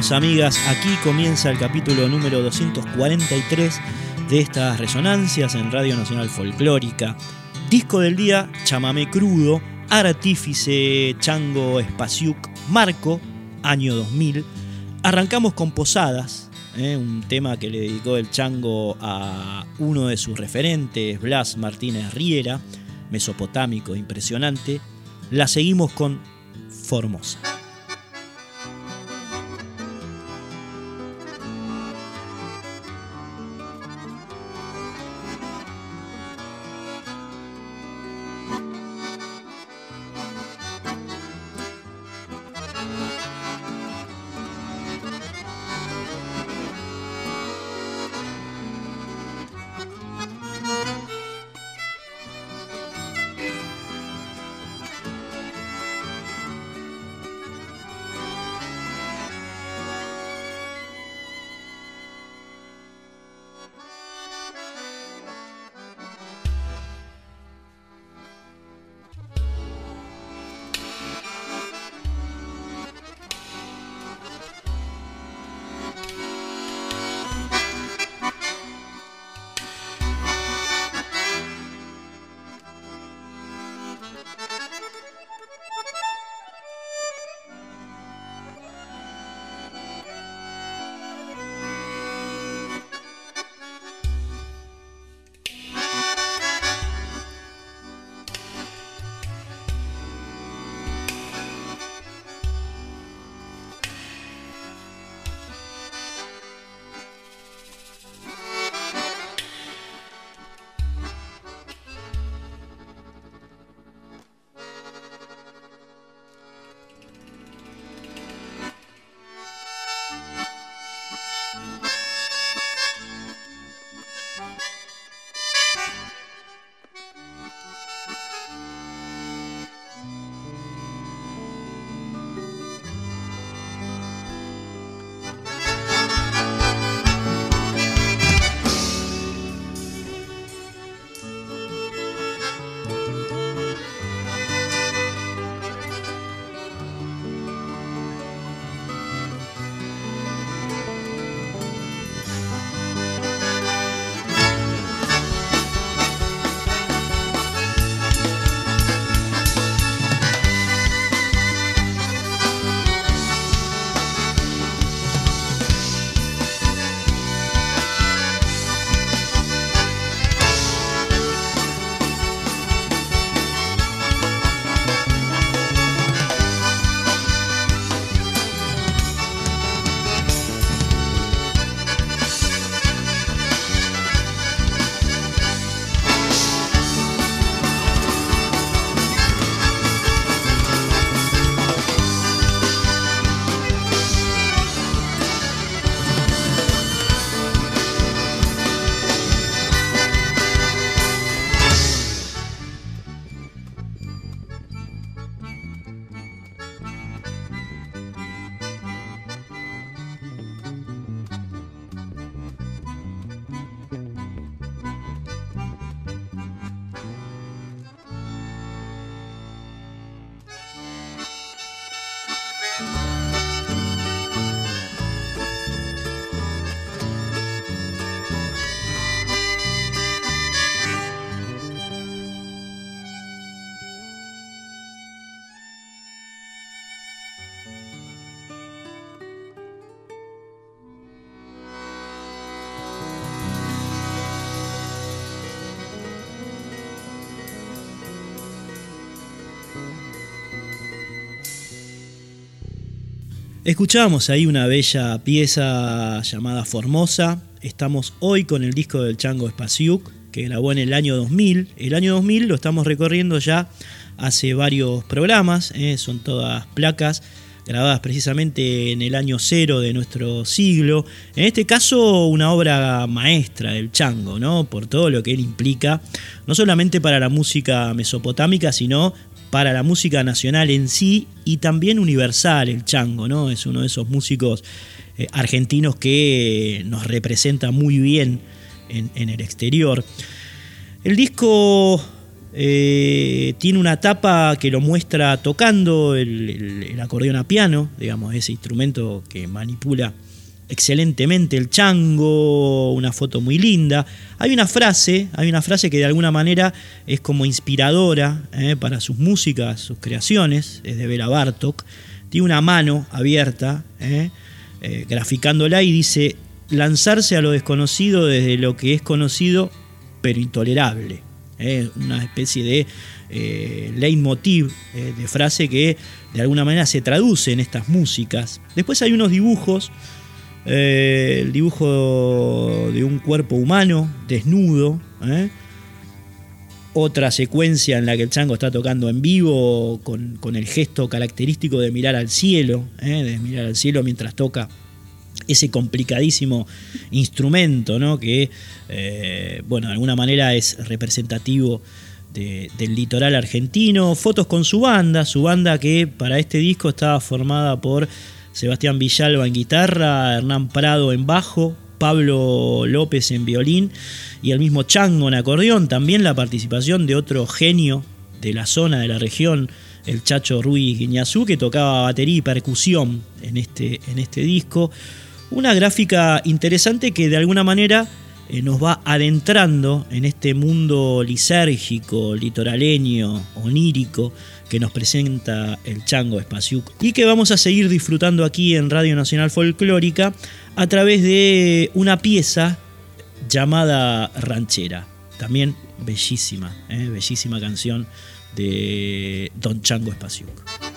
Amigas, aquí comienza el capítulo número 243 de estas resonancias en Radio Nacional Folclórica. Disco del día, Chamamé Crudo, Artífice Chango Espaciuc Marco, año 2000. Arrancamos con Posadas, ¿eh? un tema que le dedicó el Chango a uno de sus referentes, Blas Martínez Riera, mesopotámico impresionante. La seguimos con Formosa. Escuchamos ahí una bella pieza llamada Formosa. Estamos hoy con el disco del Chango Spasiuk, que grabó en el año 2000. El año 2000 lo estamos recorriendo ya hace varios programas, ¿eh? son todas placas grabadas precisamente en el año cero de nuestro siglo. En este caso, una obra maestra del Chango, ¿no? Por todo lo que él implica, no solamente para la música mesopotámica, sino para la música nacional en sí y también universal, el Chango, ¿no? Es uno de esos músicos eh, argentinos que nos representa muy bien en, el exterior. El disco eh, tiene una tapa que lo muestra tocando el acordeón a piano, digamos, ese instrumento que manipula excelentemente el chango, una foto muy linda. Hay una frase, hay una frase que de alguna manera es como inspiradora eh, para sus músicas, sus creaciones, es de Vera Bartok. Tiene una mano abierta, eh, eh, graficándola y dice, lanzarse a lo desconocido desde lo que es conocido, pero intolerable. una especie de leitmotiv, de frase que de alguna manera se traduce en estas músicas. Después hay unos dibujos eh, el dibujo de un cuerpo humano desnudo. ¿eh? Otra secuencia en la que el chango está tocando en vivo con, el gesto característico de mirar al cielo, ¿eh? de mirar al cielo mientras toca ese complicadísimo instrumento, ¿no? que bueno, de alguna manera es representativo del litoral argentino. Fotos con su banda, su banda que para este disco estaba formada por Sebastián Villalba en guitarra, Hernán Prado en bajo, Pablo López en violín y el mismo Chango en acordeón. También la participación de otro genio de la zona, de la región, el Chacho Ruiz Guiñazú, que tocaba batería y percusión en este, en este disco. Una gráfica interesante que de alguna manera eh, nos va adentrando en este mundo lisérgico, litoraleño, onírico, que nos presenta el Chango Espaciuc y que vamos a seguir disfrutando aquí en Radio Nacional Folclórica a través de una pieza llamada Ranchera. También bellísima, ¿eh? bellísima canción de Don Chango Espaciuc.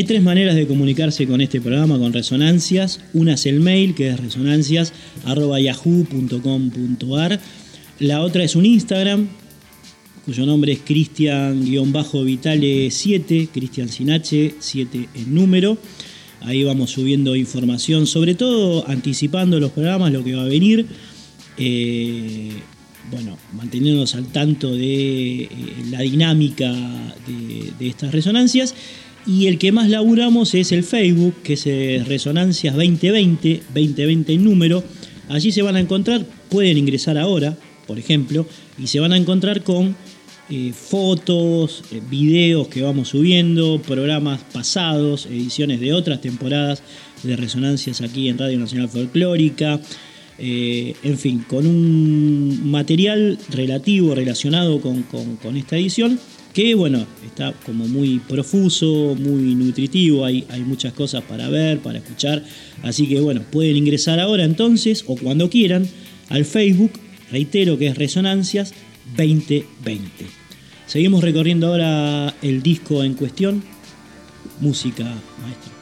Hay tres maneras de comunicarse con este programa, con Resonancias. Una es el mail, que es resonancias.yahoo.com.ar. La otra es un Instagram, cuyo nombre es Cristian-Vitale7, Cristian sin H, 7 en número. Ahí vamos subiendo información, sobre todo anticipando los programas, lo que va a venir. Eh, bueno, manteniéndonos al tanto de eh, la dinámica de, estas resonancias. Y el que más laburamos es el Facebook, que es eh, Resonancias 2020, 2020 en número. Allí se van a encontrar, pueden ingresar ahora, por ejemplo, y se van a encontrar con eh, fotos, videos que vamos subiendo, programas pasados, ediciones de otras temporadas de Resonancias aquí en Radio Nacional Folclórica, eh, en fin, con un material relativo, relacionado con, esta edición, que bueno, está como muy profuso, muy nutritivo, hay, hay muchas cosas para ver, para escuchar, así que bueno, pueden ingresar ahora entonces o cuando quieran al Facebook, reitero que es Resonancias 2020. Seguimos recorriendo ahora el disco en cuestión, música maestra.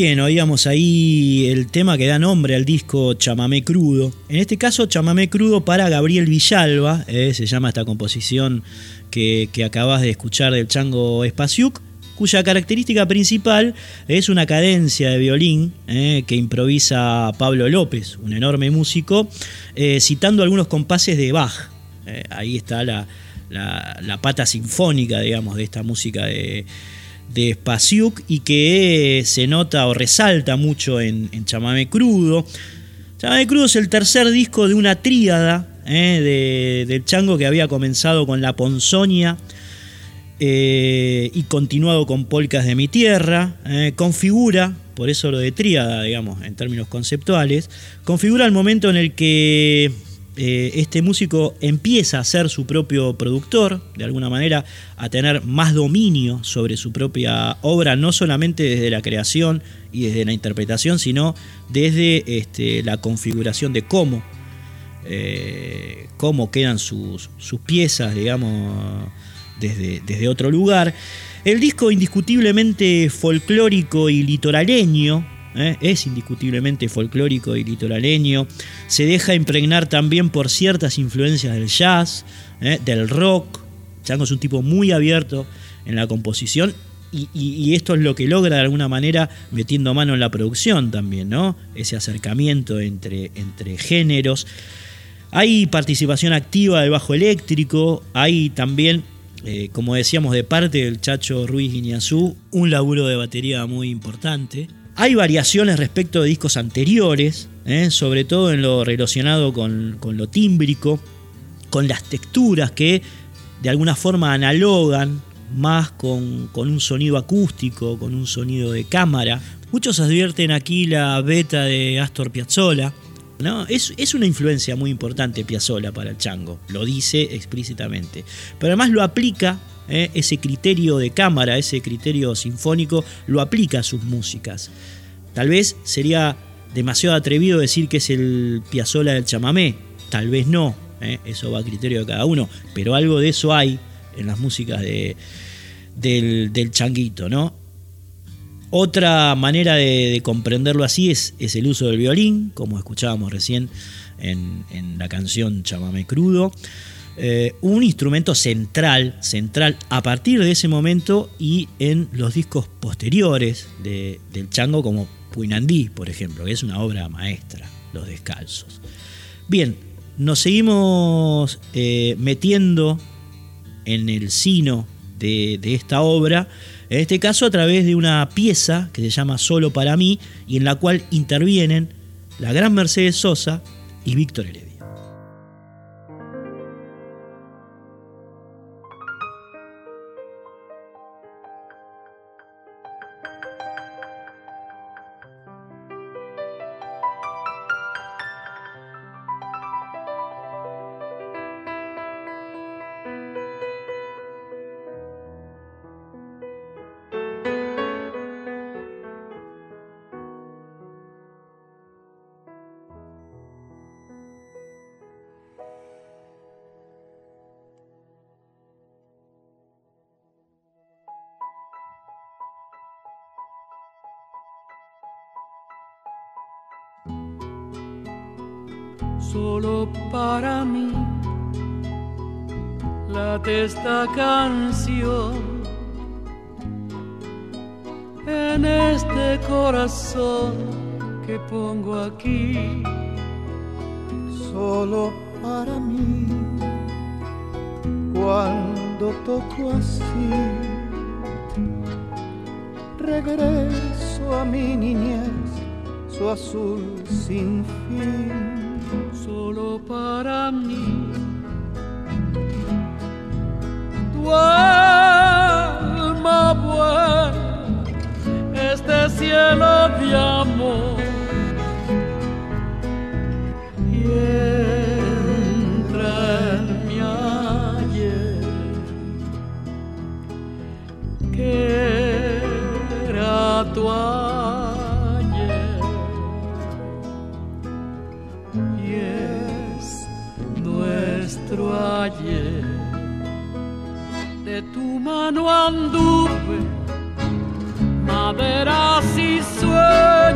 Bien, oíamos ahí el tema que da nombre al disco Chamamé Crudo. En este caso, Chamamé Crudo para Gabriel Villalba, eh, se llama esta composición que, acabas de escuchar del Chango Espaciuc, cuya característica principal es una cadencia de violín eh, que improvisa Pablo López, un enorme músico, eh, citando algunos compases de Bach. ahí está la, la pata sinfónica, digamos, de esta música de de Spasiuk y que se nota o resalta mucho en, Chamame Crudo. Chamame Crudo es el tercer disco de una tríada eh, del chango que había comenzado con La Ponzoña eh, y continuado con Polcas de mi Tierra. Eh, configura, por eso lo de tríada, digamos, en términos conceptuales, configura el momento en el que eh, este músico empieza a ser su propio productor, de alguna manera a tener más dominio sobre su propia obra, no solamente desde la creación y desde la interpretación, sino desde este, la configuración de cómo, eh, cómo quedan sus, piezas, digamos, desde, desde otro lugar. El disco indiscutiblemente folclórico y litoraleño, ¿eh? es indiscutiblemente folclórico y litoraleño, se deja impregnar también por ciertas influencias del jazz, ¿eh? del rock. Chango es un tipo muy abierto en la composición y, esto es lo que logra de alguna manera metiendo mano en la producción también, ¿no? Ese acercamiento entre, entre géneros. Hay participación activa del bajo eléctrico, hay también, eh, como decíamos, de parte del Chacho Ruiz Guiñazú, un laburo de batería muy importante. Hay variaciones respecto de discos anteriores, ¿eh? sobre todo en lo relacionado con, lo tímbrico, con las texturas que de alguna forma analogan más con, un sonido acústico, con un sonido de cámara. Muchos advierten aquí la beta de Astor Piazzolla. ¿no? Es, es, una influencia muy importante Piazzolla para el chango, lo dice explícitamente. Pero además lo aplica, ¿eh? ese criterio de cámara, ese criterio sinfónico, lo aplica a sus músicas. Tal vez sería demasiado atrevido decir que es el Piazzola del chamamé, tal vez no, ¿eh? eso va a criterio de cada uno, pero algo de eso hay en las músicas de, del, changuito, ¿no? Otra manera de, comprenderlo así es, es, el uso del violín, como escuchábamos recién en, la canción Chamamé Crudo. Eh, un instrumento central, central a partir de ese momento y en los discos posteriores del chango como Puinandí, por ejemplo, que es una obra maestra, Los Descalzos. Bien, nos seguimos eh, metiendo en el sino de, de, esta obra, en este caso a través de una pieza que se llama Solo para mí y en la cual intervienen la gran Mercedes Sosa y Víctor Heredia. Shaka. De tu mano anduve maderas y sueños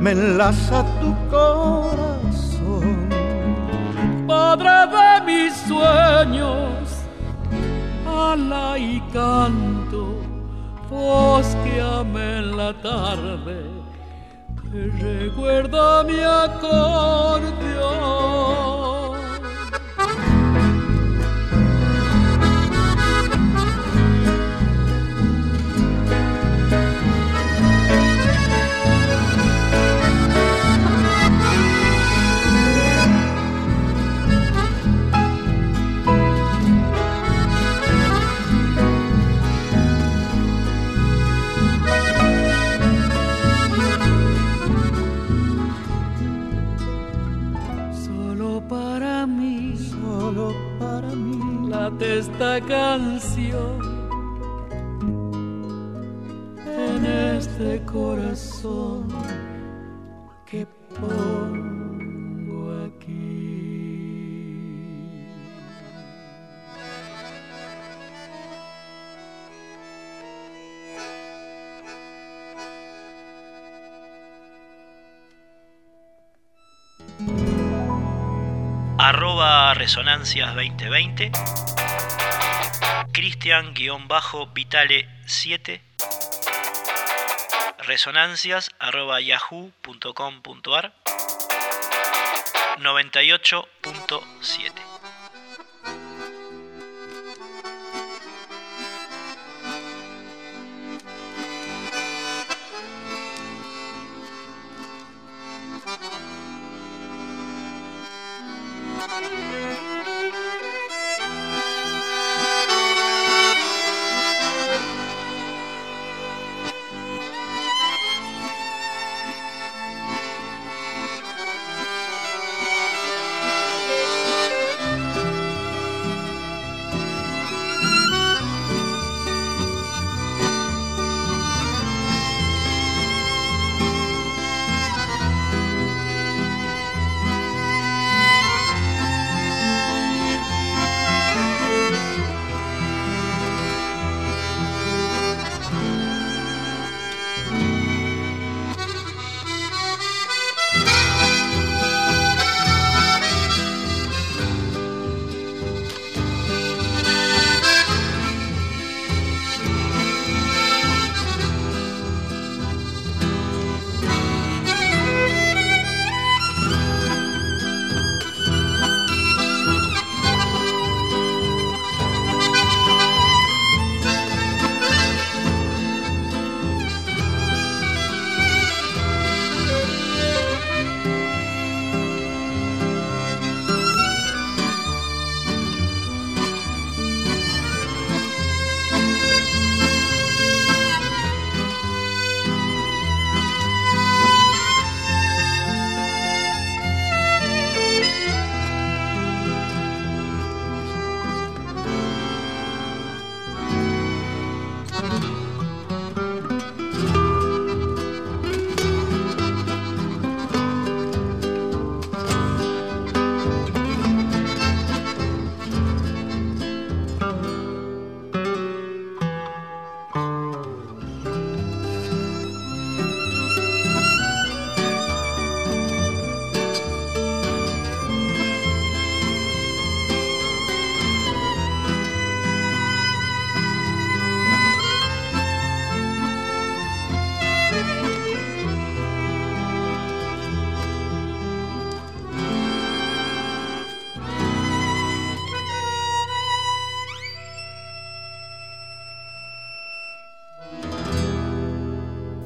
me enlaza tu corazón. Padre de mis sueños, ala y canto, voz que amé en la tarde, que recuerda mi acordeón. Esta canción en este corazón que pongo aquí. arroba resonancias 2020 Cristian-Vitale7 resonancias arroba yahoo.com.ar 98.7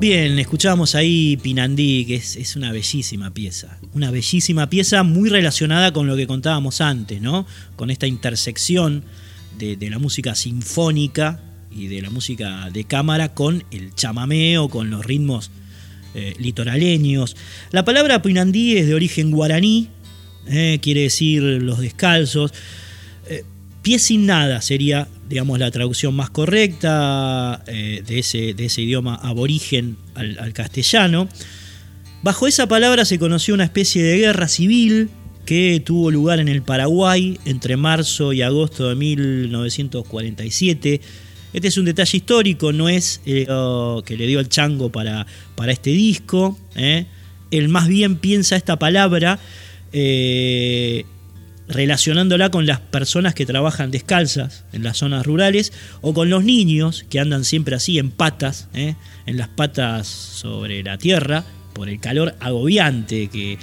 Bien, escuchábamos ahí Pinandí, que es, una bellísima pieza. Una bellísima pieza muy relacionada con lo que contábamos antes, ¿no? Con esta intersección de, de la música sinfónica y de la música de cámara con el chamameo, con los ritmos eh, litoraleños. La palabra Pinandí es de origen guaraní, eh, quiere decir los descalzos. Eh, pie sin nada sería, digamos, la traducción más correcta de, ese, de, ese, idioma aborigen al, al castellano. Bajo esa palabra se conoció una especie de guerra civil que tuvo lugar en el Paraguay entre marzo y agosto de 1947 este es un detalle histórico, no es eh, que le dio el chango para, para este disco. ¿eh? Él más bien piensa esta palabra eh, relacionándola con las personas que trabajan descalzas en las zonas rurales o con los niños que andan siempre así en patas, en las patas sobre la tierra, por el calor agobiante que,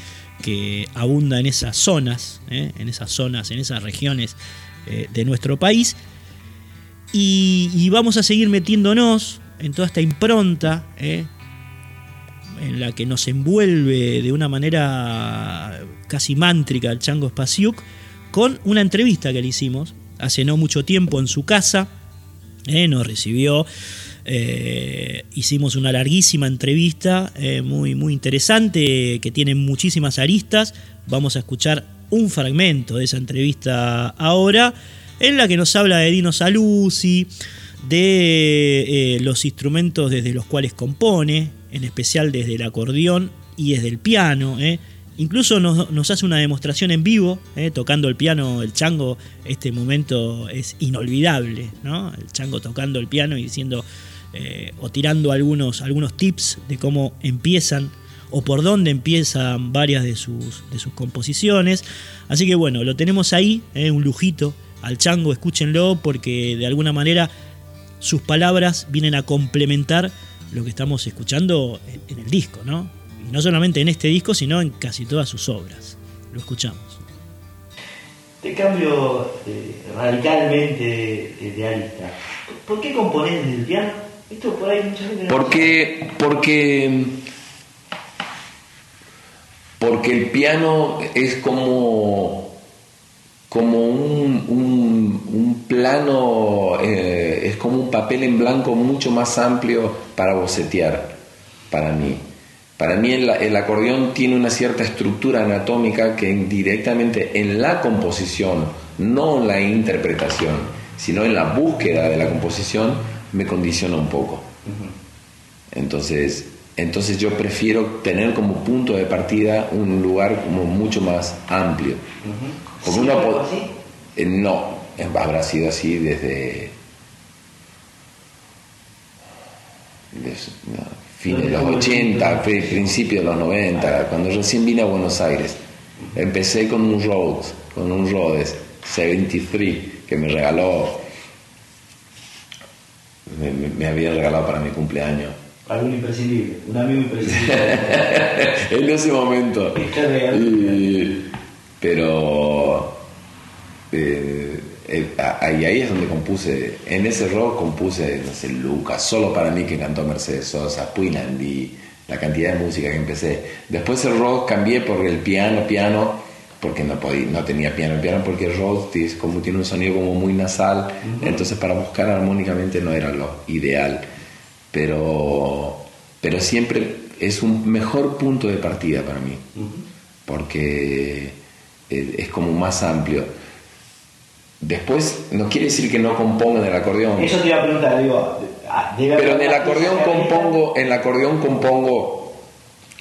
abunda en esas zonas, en esas zonas, en esas regiones de nuestro país. Y, vamos a seguir metiéndonos en toda esta impronta ¿eh? En la que nos envuelve de una manera casi mántrica el Chango Spasiuk con una entrevista que le hicimos hace no mucho tiempo en su casa. ¿eh? nos recibió, eh, hicimos una larguísima entrevista muy, muy interesante que tiene muchísimas aristas. Vamos a escuchar un fragmento de esa entrevista ahora en la que nos habla de Dino Saluzzi, de eh, los instrumentos desde los cuales compone, en especial desde el acordeón y desde el piano. Eh. Incluso nos, hace una demostración en vivo, eh, tocando el piano, el chango, este momento es inolvidable, ¿no? El chango tocando el piano y diciendo, o tirando algunos, algunos tips de cómo empiezan o por dónde empiezan varias de sus, de sus composiciones. Así que bueno, lo tenemos ahí, un lujito al chango, escúchenlo porque de alguna manera sus palabras vienen a complementar lo que estamos escuchando en, el disco, ¿no? Y no solamente en este disco, sino en casi todas sus obras. Lo escuchamos. Te cambio eh, radicalmente de, arista. ¿Por qué componés desde el piano? Esto por ahí mucha gente porque, porque, porque el piano es como como un, un, plano, eh, es como un papel en blanco mucho más amplio para bocetear, para mí. Para mí el, el, acordeón tiene una cierta estructura anatómica que directamente en la composición, no en la interpretación, sino en la búsqueda de la composición, me condiciona un poco. Entonces, entonces yo prefiero tener como punto de partida un lugar como mucho más amplio. Como una? Eh, no, habrá sido así desde, fines de los 80, principios de los 90, cuando recién vine a Buenos Aires. Empecé con un Rhodes, con un Rhodes 73 que me regaló, me, me había regalado para mi cumpleaños. Algún imprescindible, un amigo imprescindible. en ese momento. pero eh, eh, ahí, es donde compuse, en ese rock compuse, no sé, Lucas, solo para mí que cantó Mercedes Sosa, Puinandi, la cantidad de música que empecé. Después el rock cambié por el piano, piano, porque no, podía, no tenía piano, piano porque el rock como tiene un sonido como muy nasal, entonces para buscar armónicamente no era lo ideal, pero, pero siempre es un mejor punto de partida para mí, porque eh, es como más amplio. Después, no quiere decir que no componga en el acordeón. Eso te iba a preguntar, digo, ah, pero en el acordeón compongo, en el acordeón compongo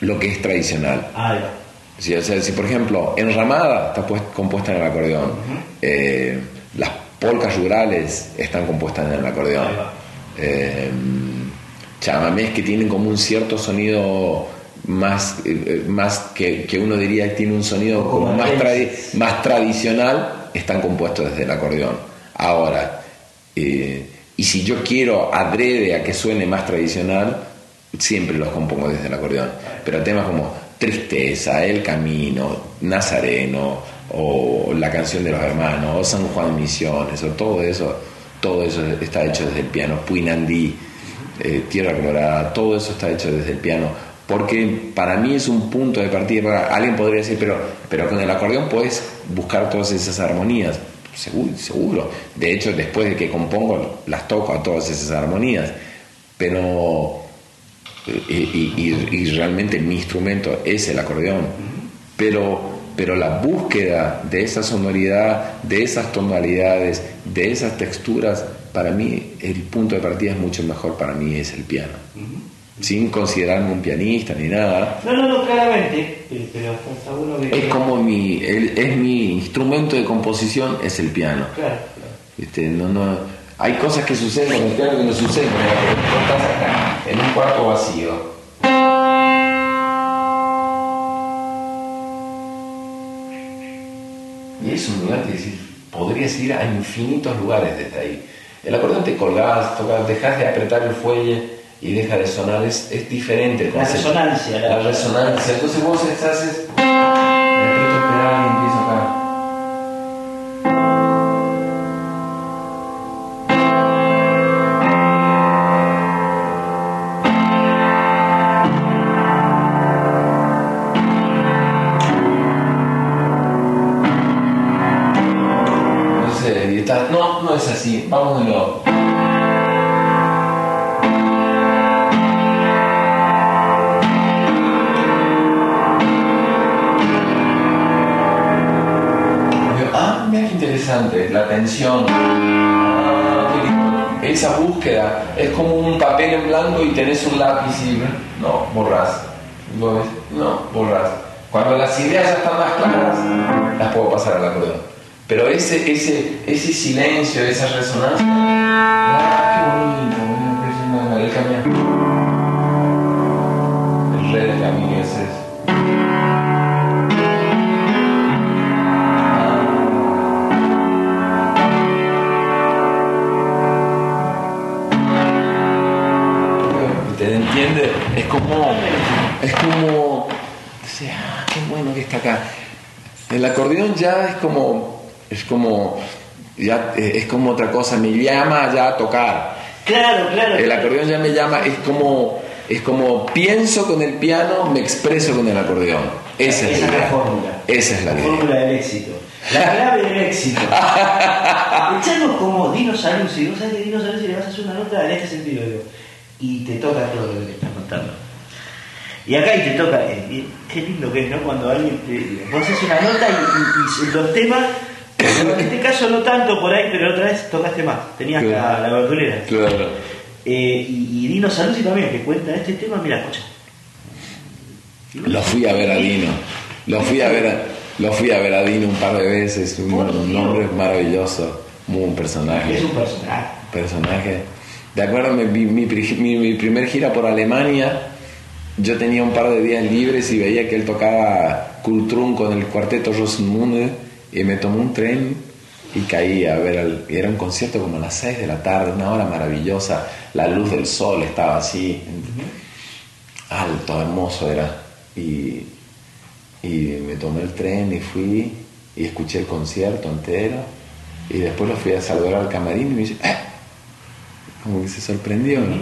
lo que es tradicional. Ah, si, o sea, si por ejemplo, enramada está compuesta en el acordeón, eh, las polcas rurales están compuestas en el acordeón. Eh, chamamés que tienen como un cierto sonido más, eh, más que, que, uno diría que tiene un sonido como más, más tradicional están compuestos desde el acordeón. Ahora, eh, y si yo quiero adrede a que suene más tradicional, siempre los compongo desde el acordeón. Pero temas como Tristeza, El Camino, Nazareno, o La canción de los hermanos, o San Juan Misiones, o todo eso, todo eso está hecho desde el piano. Puinandí, eh, Tierra Colorada, todo eso está hecho desde el piano. Porque para mí es un punto de partida. Alguien podría decir, pero, pero con el acordeón puedes buscar todas esas armonías. Seguro. De hecho, después de que compongo, las toco a todas esas armonías. Pero. Y, y- y realmente mi instrumento es el acordeón. Pero, pero la búsqueda de esa sonoridad, de esas tonalidades, de esas texturas, para mí el punto de partida es mucho mejor para mí es el piano. Sin considerarme un pianista ni nada. No, no, no, claramente, pero, está bueno que... Es como mi, el- es mi instrumento de composición, es el piano. Claro. Este, no, no, hay cosas que suceden con el piano que no suceden Estás acá, en un cuarto vacío. Y es un lugar que decir, podrías ir a infinitos lugares desde ahí. El acordeón te colgás, tocas, dejas de apretar el fuelle y deja de sonar, es, es diferente el La resonancia, la- La resonancia. Entonces vos estás, es, y tenés un lápiz y no, borrás. ¿Lo ves? No, borrás. Cuando las ideas ya están más claras, las puedo pasar al acordeón. Pero ese, ese, ese silencio, esa resonancia, acá. El acordeón ya es como. Es como. Ya eh, es como otra cosa, me llama ya a tocar. Claro, claro. El acordeón ya me llama, es como. Es como pienso con el piano, me expreso con el acordeón. Esa es la es la fórmula. Esa es la La fórmula del éxito. La clave del éxito. Pensamos como Dino Saluzzi. Vos sabés que Dino Saluzzi le vas a hacer una nota en este sentido. digo, y te toca todo lo que estás contando. Y acá y te toca. eh, qué lindo que es, ¿no? Cuando alguien te. Vos haces una nota y, y- y los temas. En este caso no tanto por ahí, pero otra vez tocaste más. Tenías la, Claro. la verdulera. Claro. Eh, y, y Dino Saluzzi también, que cuenta este tema, mira, escucha. Lo fui a ver a Dino. Lo fui a ver a, lo fui a ver a Dino un par de veces. Un, un maravilloso. Muy un personaje. Es un personaje. personaje. De acuerdo, mi, mi, mi- mi primer gira por Alemania, yo tenía un par de días libres y veía que él tocaba Kultrum con el cuarteto Rosenmunde y me tomé un tren y caí a ver, al- era un concierto como a las 6 de la tarde, una hora maravillosa, la luz del sol estaba así, alto, hermoso era. Y, y me tomé el tren y fui y escuché el concierto entero. Y después lo fui a saludar al camarín y me dice, "Eh", como que se sorprendió, ¿no?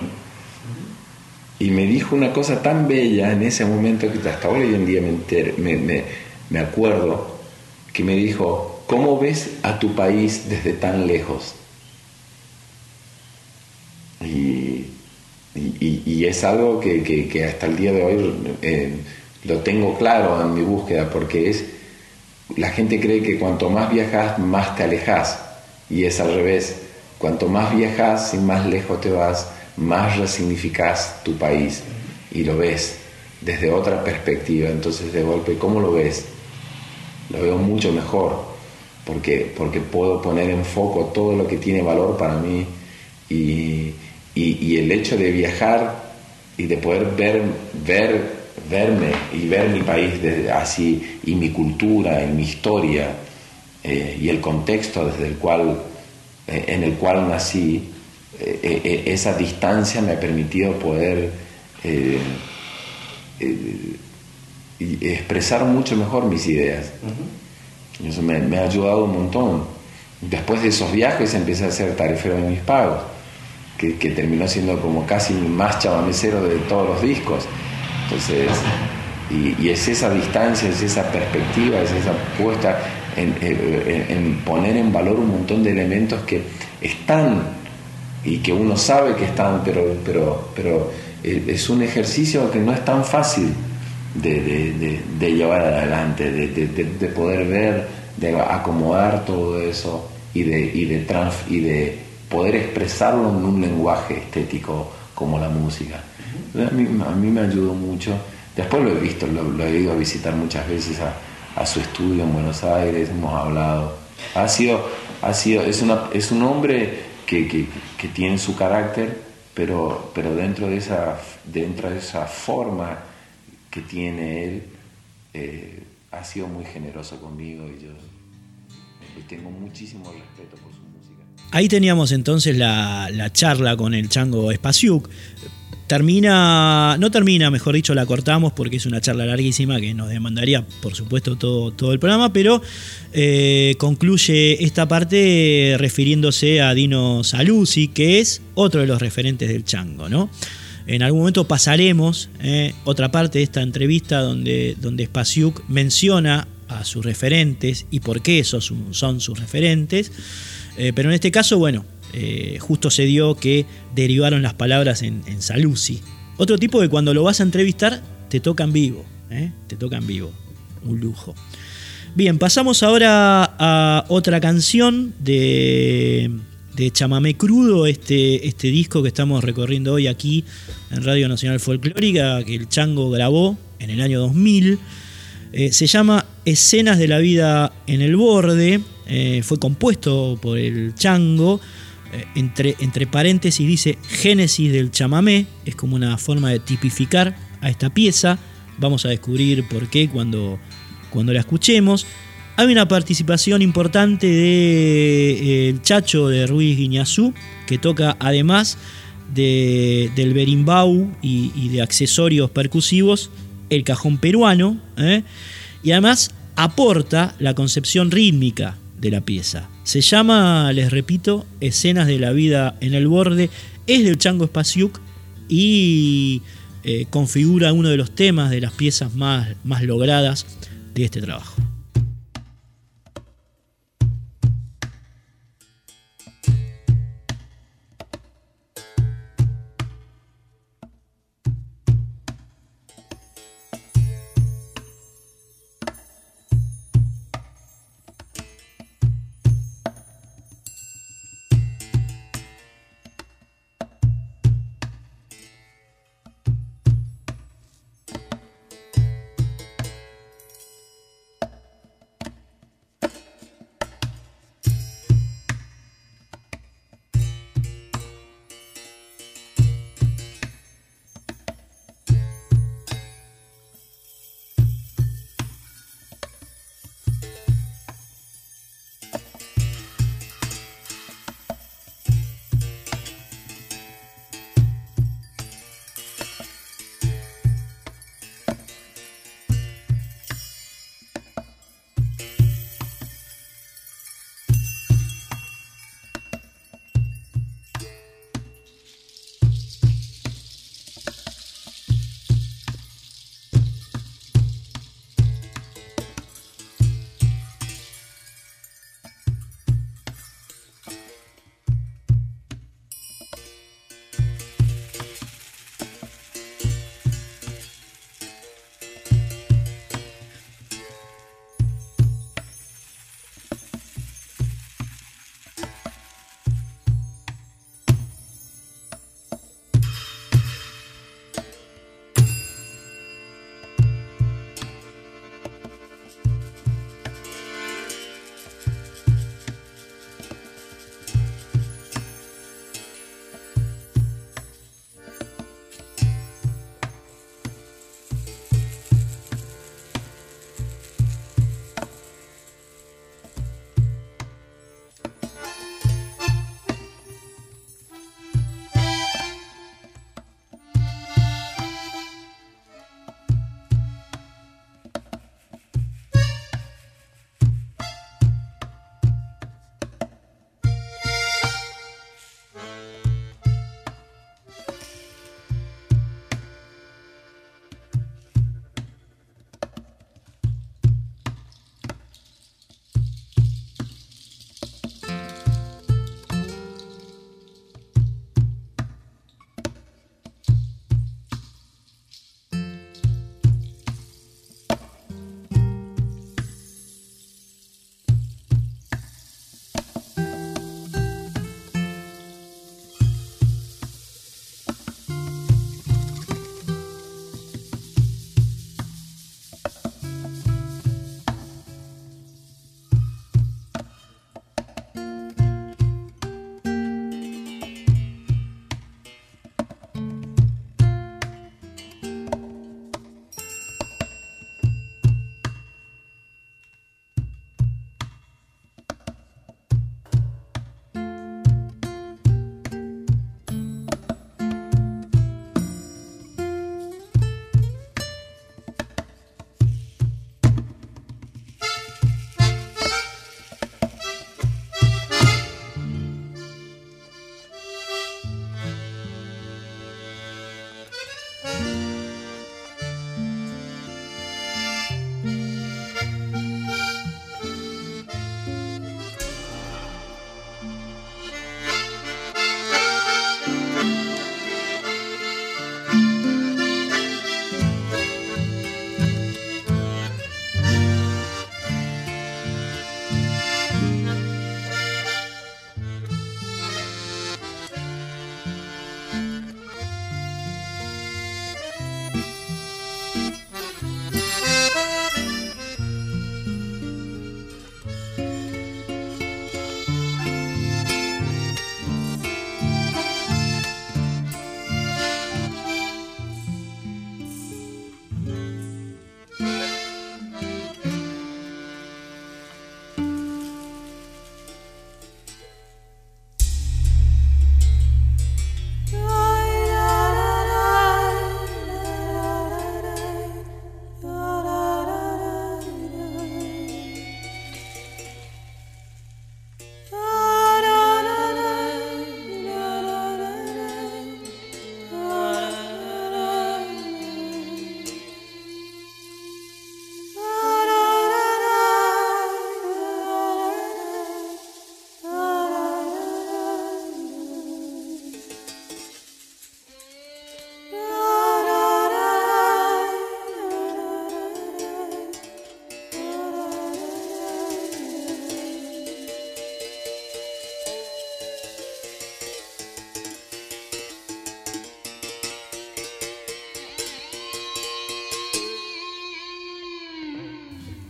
Y me dijo una cosa tan bella en ese momento que hasta hoy en día me, me, me- me acuerdo, que me dijo, ¿cómo ves a tu país desde tan lejos? Y, y- y- y es algo que, que- que hasta el día de hoy eh, lo tengo claro en mi búsqueda, porque es, la gente cree que cuanto más viajas, más te alejas, y es al revés. Cuanto más viajas y más lejos te vas, más resignificas tu país y lo ves desde otra perspectiva. Entonces, de golpe, ¿cómo lo ves? Lo veo mucho mejor, porque, porque puedo poner en foco todo lo que tiene valor para mí y, y- y el hecho de viajar y de poder ver, ver, verme y ver mi país desde así y mi cultura y mi historia eh, y el contexto desde el cual eh, en el cual nací eh, eh, eh, esa distancia me ha permitido poder eh, expresar mucho mejor mis ideas. Eso me, me ha ayudado un montón. Después de esos viajes empecé a hacer tarifero de mis pagos que, que terminó siendo como casi más chamamecero de todos los discos. Entonces, y, y es esa distancia, es esa perspectiva, es esa puesta en, en- en poner en valor un montón de elementos que están y que uno sabe que están, pero, pero, pero es un ejercicio que no es tan fácil de, de- de- de llevar adelante, de, de- de- de poder ver, de acomodar todo eso y de, y, de trans- y de poder expresarlo en un lenguaje estético como la música. A mí, a mí me ayudó mucho. Después lo he visto, lo, lo he ido a visitar muchas veces a, a su estudio en Buenos Aires, hemos hablado. Ha sido, ha sido, es, una, es un hombre que, que, que tiene su carácter, pero, pero dentro, de esa, dentro de esa forma que tiene él, eh, ha sido muy generoso conmigo y yo eh, tengo muchísimo respeto por su música. Ahí teníamos entonces la, la charla con el chango Spasiuk. Termina, no termina, mejor dicho, la cortamos porque es una charla larguísima que nos demandaría, por supuesto, todo, todo el programa, pero eh, concluye esta parte refiriéndose a Dino Saluzzi, que es otro de los referentes del chango, ¿no? En algún momento pasaremos eh, otra parte de esta entrevista donde, donde Spasiuk menciona a sus referentes y por qué esos son- sus referentes. Eh, pero en este caso, bueno, eh, justo se dio que derivaron las palabras en, en. Otro tipo que cuando lo vas a entrevistar te toca en vivo. ¿eh? Te toca en vivo. Un lujo. Bien, pasamos ahora a otra canción de, de Crudo, este, este disco que estamos recorriendo hoy aquí en Radio Nacional Folclórica, que el Chango grabó en el año 2000. Eh, se llama Escenas de la vida en el borde. fue compuesto por el Chango. Eh, entre, entre paréntesis dice Génesis del chamamé. Es como una forma de tipificar a esta pieza. Vamos a descubrir por qué cuando, cuando la escuchemos. Hay una participación importante de eh, Chacho de Ruiz Guiñazú, que toca además de- del berimbau y, y de accesorios percusivos, el cajón peruano, ¿eh? y además aporta la concepción rítmica de la pieza. Se llama, les repito, Escenas de la vida en el borde, es del Chango Spasiuk y eh, configura uno de los temas de las piezas más, más logradas de este trabajo.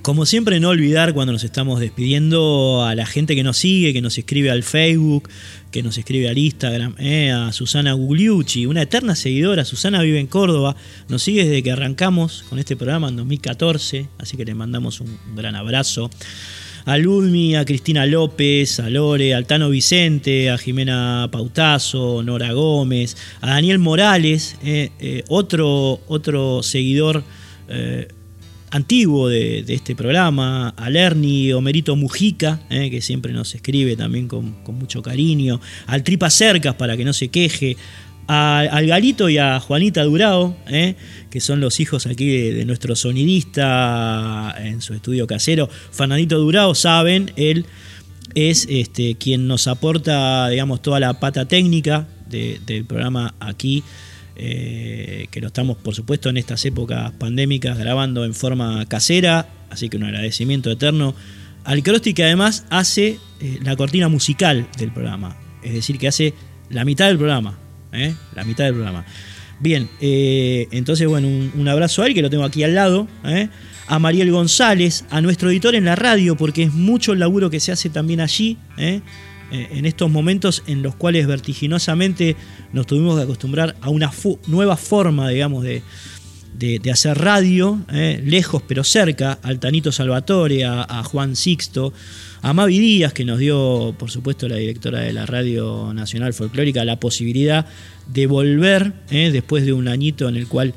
Como siempre, no olvidar cuando nos estamos despidiendo a la gente que nos sigue, que nos escribe al Facebook, que nos escribe al Instagram, eh, a Susana Gugliucci, una eterna seguidora. Susana vive en Córdoba, nos sigue desde que arrancamos con este programa en 2014, así que le mandamos un, gran abrazo. A Ludmi, a Cristina López, a Lore, a Altano Vicente, a Jimena Pautazo, Nora Gómez, a Daniel Morales, eh, eh, otro, otro seguidor antiguo de, este programa, a Lerny Omerito Mujica, eh, que siempre nos escribe también con, mucho cariño, al Tripa Cercas para que no se queje, al Galito y a Juanita Durao, eh, que son los hijos aquí de, nuestro sonidista en su estudio casero, Fernandito Durao, saben, él es este, quien nos aporta, digamos, toda la pata técnica del programa aquí eh, que lo estamos por supuesto en estas épocas pandémicas grabando en forma casera, así que un agradecimiento eterno al Crosti que además hace eh, la cortina musical del programa, es decir, que hace la mitad del programa, ¿eh? la mitad del programa. Bien, entonces bueno, un, abrazo a él que lo tengo aquí al lado, a Mariel González, a nuestro editor en la radio, porque es mucho el laburo que se hace también allí, en estos momentos en los cuales vertiginosamente nos tuvimos que acostumbrar a una nueva forma, digamos, de, hacer radio, eh, lejos pero cerca, al Tanito Salvatore, a, Juan Sixto, a Mavi Díaz, que nos dio, por supuesto, la directora de la Radio Nacional Folclórica, la posibilidad de volver eh, después de un añito en el cual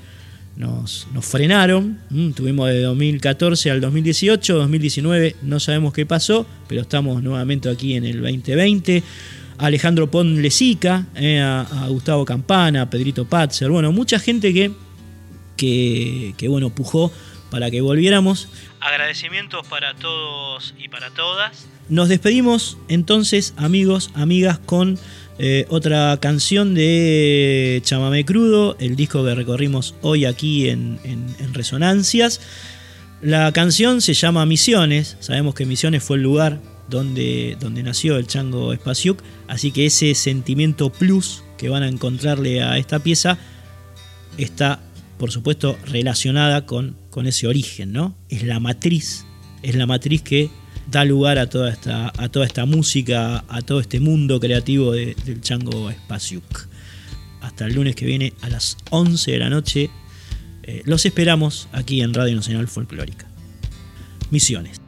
nos, frenaron. Mm, tuvimos de 2014 al 2018, 2019 no sabemos qué pasó, pero estamos nuevamente aquí en el 2020. Alejandro Ponlesica, eh, a, Gustavo Campana, a Pedrito Patzer, bueno, mucha gente que, que, que bueno, pujó para que volviéramos. Agradecimientos para todos y para todas. Nos despedimos entonces, amigos, amigas, con eh, otra canción de Chamamé Crudo, el disco que recorrimos hoy aquí en, Resonancias. La canción se llama Misiones, sabemos que Misiones fue el lugar donde, donde nació el chango Spasiuk, así que ese sentimiento plus que van a encontrarle a esta pieza está, por supuesto, relacionada con, con ese origen, ¿no? Es la matriz, es la matriz que da lugar a toda esta, a toda esta música, a todo este mundo creativo del Chango Spasiuk. Hasta el lunes que viene a las 11 de la noche. Eh, los esperamos aquí en Radio Nacional Folclórica. Misiones.